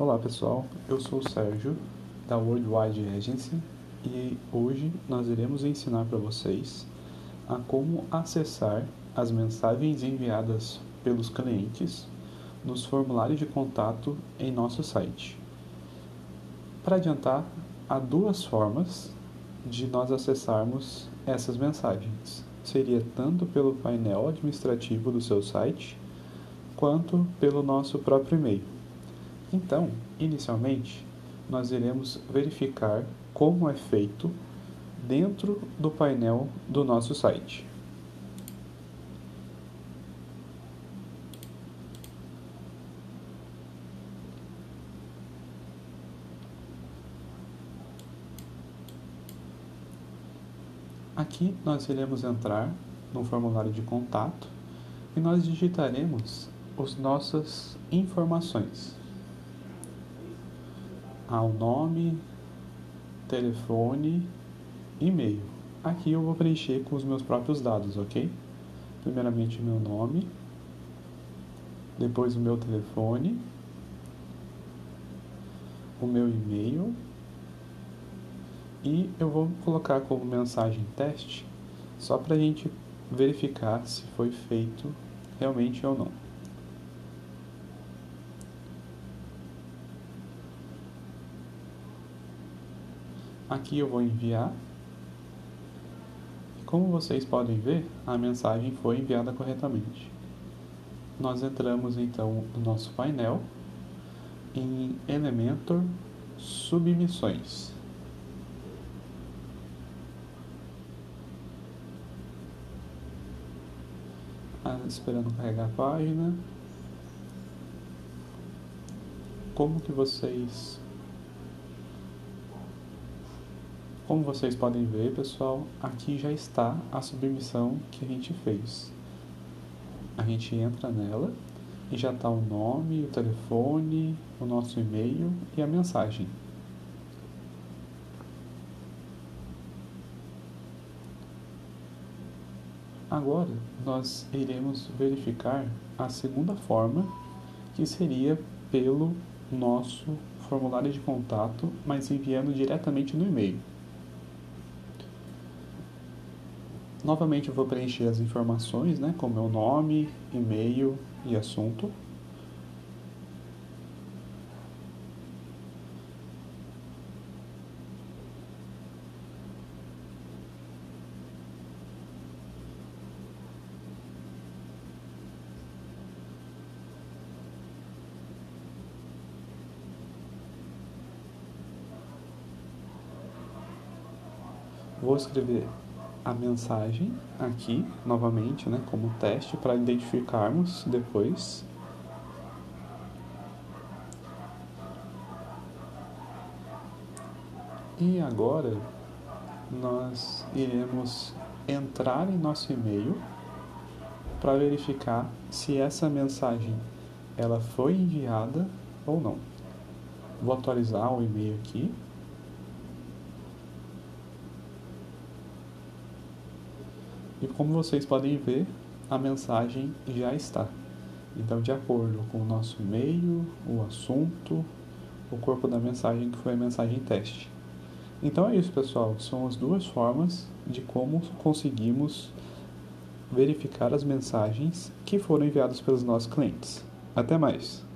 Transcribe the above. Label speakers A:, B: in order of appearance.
A: Olá pessoal, eu sou o Sérgio da Worldwide Agency e hoje nós iremos ensinar para vocês a como acessar as mensagens enviadas pelos clientes nos formulários de contato em nosso site. Para adiantar, há duas formas de nós acessarmos essas mensagens. Seria tanto pelo painel administrativo do seu site, quanto pelo nosso próprio e-mail. Então, inicialmente, nós iremos verificar como é feito dentro do painel do nosso site. Aqui nós iremos entrar no formulário de contato e nós digitaremos as nossas informações. Ao nome, telefone, e-mail. Aqui eu vou preencher com os meus próprios dados, ok? Primeiramente meu nome, depois o meu telefone, o meu e-mail e eu vou colocar como mensagem teste só para a gente verificar se foi feito realmente ou não. Aqui eu vou enviar. Como vocês podem ver, a mensagem foi enviada corretamente. Nós entramos então no nosso painel em Elementor Submissões. Ah, esperando carregar a página. Como que vocês Como vocês podem ver, pessoal, aqui já está a submissão que a gente fez. A gente entra nela e já está o nome, o telefone, o nosso e-mail e a mensagem. Agora, nós iremos verificar a segunda forma, que seria pelo nosso formulário de contato, mas enviando diretamente no e-mail. Novamente eu vou preencher as informações, né, com meu nome, e-mail e assunto. Vou escrever a mensagem aqui novamente, né, como teste para identificarmos depois. E agora nós iremos entrar em nosso e-mail para verificar se essa mensagem ela foi enviada ou não. Vou atualizar o e-mail aqui. E como vocês podem ver, a mensagem já está. Então, de acordo com o nosso e-mail, o assunto, o corpo da mensagem que foi a mensagem teste. Então é isso, pessoal. São as duas formas de como conseguimos verificar as mensagens que foram enviadas pelos nossos clientes. Até mais!